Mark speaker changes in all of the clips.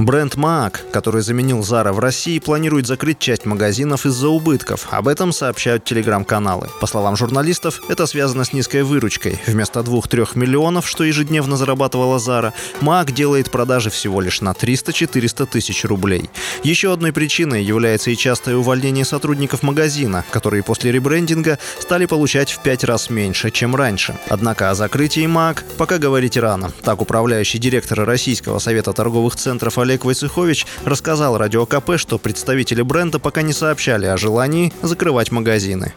Speaker 1: Бренд Mac, который заменил Zara в России, планирует закрыть часть магазинов из-за убытков. Об этом сообщают телеграм-каналы. По словам журналистов, это связано с низкой выручкой. Вместо 2-3 миллионов, что ежедневно зарабатывала Zara, Mac делает продажи всего лишь на 300-400 тысяч рублей. Еще одной причиной является и частое увольнение сотрудников магазина, которые после ребрендинга стали получать в 5 раз меньше, чем раньше. Однако о закрытии Mac пока говорить рано. Так управляющий директор Российского совета торговых центров Олег Олег Войцехович рассказал Радио КП, что представители бренда пока не сообщали о желании закрывать магазины.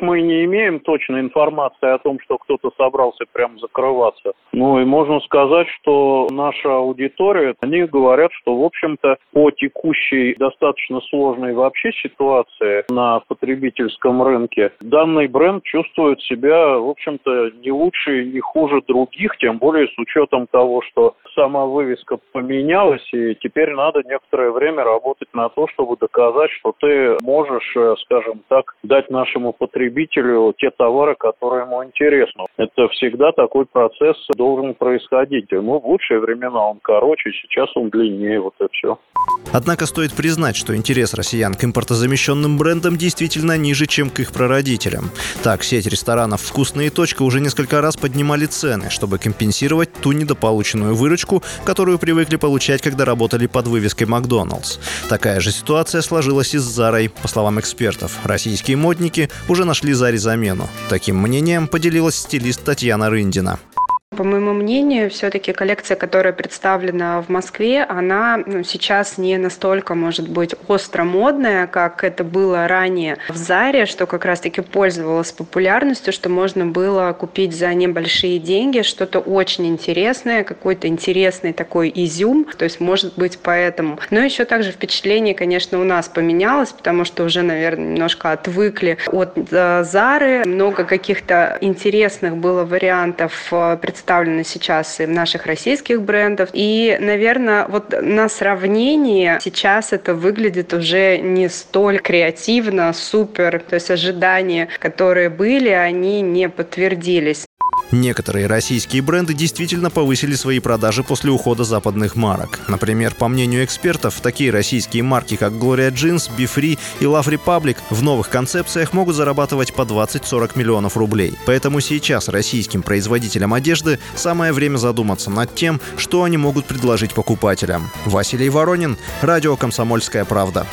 Speaker 2: Мы не имеем точной информации о том, что кто-то собрался прям закрываться. Ну и можно сказать, что наша аудитория, они говорят, что, в общем-то, по текущей достаточно сложной вообще ситуации на потребительском рынке, данный бренд чувствует себя, в общем-то, не лучше и не хуже других, тем более с учетом того, что сама вывеска поменялась, и теперь надо некоторое время работать на то, чтобы доказать, что ты можешь, э, скажем так, дать нашему потребителю потребителю те товары, которые ему интересны. Это всегда такой процесс должен происходить. Ну, в лучшие времена он короче, сейчас он длиннее, вот и все.
Speaker 1: Однако стоит признать, что интерес россиян к импортозамещенным брендам действительно ниже, чем к их прародителям. Так, сеть ресторанов «Вкусная точка» уже несколько раз поднимали цены, чтобы компенсировать ту недополученную выручку, которую привыкли получать, когда работали под вывеской «Макдоналдс». Такая же ситуация сложилась и с Зарой. По словам экспертов, российские модники уже нашли Заре замену. Таким мнением поделилась стилист Татьяна Рындина.
Speaker 3: По моему мнению, все-таки коллекция, которая представлена в Москве, она ну, сейчас не настолько, может быть, остро модная, как это было ранее в Заре, что как раз-таки пользовалась популярностью, что можно было купить за небольшие деньги что-то очень интересное, какой-то интересный такой изюм, то есть, может быть, поэтому. Но еще также впечатление, конечно, у нас поменялось, потому что уже, наверное, немножко отвыкли от э, Зары, много каких-то интересных было вариантов представлений представлены сейчас и наших российских брендов. И, наверное, вот на сравнении сейчас это выглядит уже не столь креативно, супер. То есть ожидания, которые были, они не подтвердились.
Speaker 1: Некоторые российские бренды действительно повысили свои продажи после ухода западных марок. Например, по мнению экспертов, такие российские марки, как Gloria Jeans, Be Free и Love Republic в новых концепциях могут зарабатывать по 20-40 миллионов рублей. Поэтому сейчас российским производителям одежды самое время задуматься над тем, что они могут предложить покупателям. Василий Воронин, Радио «Комсомольская правда».